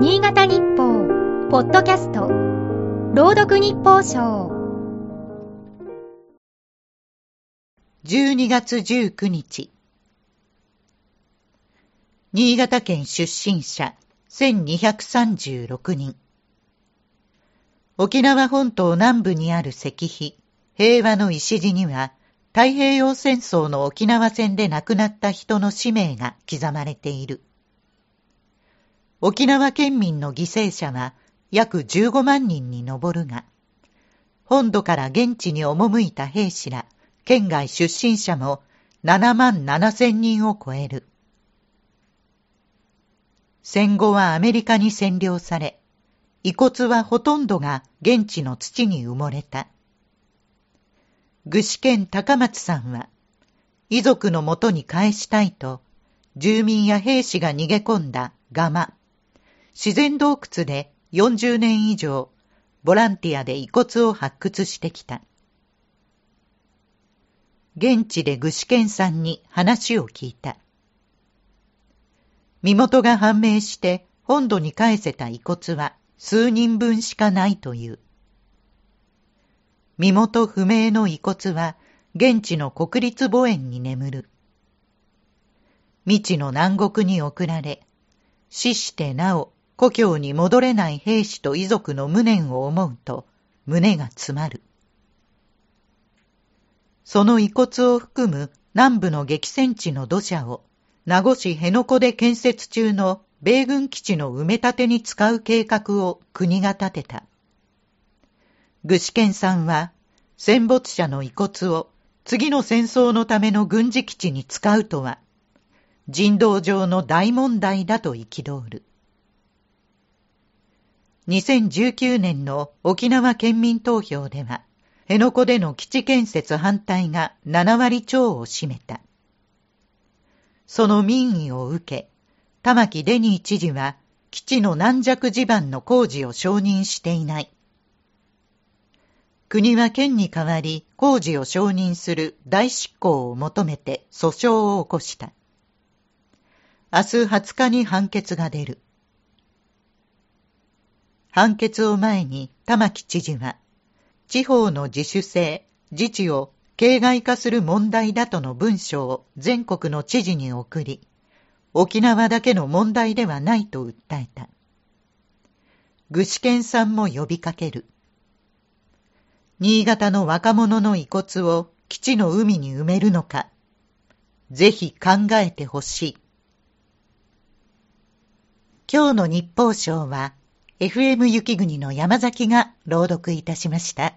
新潟日報、ポッドキャスト、朗読日報賞。12月19日。新潟県出身者1236人。沖縄本島南部にある石碑、平和の礎には、太平洋戦争の沖縄戦で亡くなった人の氏名が刻まれている。沖縄県民の犠牲者は約15万人に上るが、本土から現地に赴いた兵士ら県外出身者も7万7千人を超える。戦後はアメリカに占領され、遺骨はほとんどが現地の土に埋もれた。具志堅高松さんは、遺族のもとに返したいと、住民や兵士が逃げ込んだガマ、自然洞窟で40年以上、ボランティアで遺骨を発掘してきた。現地で具志堅さんに話を聞いた。身元が判明して本土に返せた遺骨は数人分しかないという。身元不明の遺骨は現地の国立墓園に眠る。未知の南国に送られ、死してなお故郷に戻れない兵士と遺族の無念を思うと胸が詰まる。その遺骨を含む南部の激戦地の土砂を名護市辺野古で建設中の米軍基地の埋め立てに使う計画を国が立てた。具志堅さんは戦没者の遺骨を次の戦争のための軍事基地に使うとは人道上の大問題だと憤る。2019年の沖縄県民投票では、辺野古での基地建設反対が7割超を占めた。その民意を受け、玉城デニー知事は基地の軟弱地盤の工事を承認していない。国は県に代わり工事を承認する大執行を求めて訴訟を起こした。明日20日に判決が出る。判決を前に玉城知事は、地方の自主性、自治を形骸化する問題だとの文書を全国の知事に送り、沖縄だけの問題ではないと訴えた。具志堅さんも呼びかける。新潟の若者の遺骨を基地の海に埋めるのか、ぜひ考えてほしい。今日の日報賞は、FM 雪国の山崎が朗読いたしました。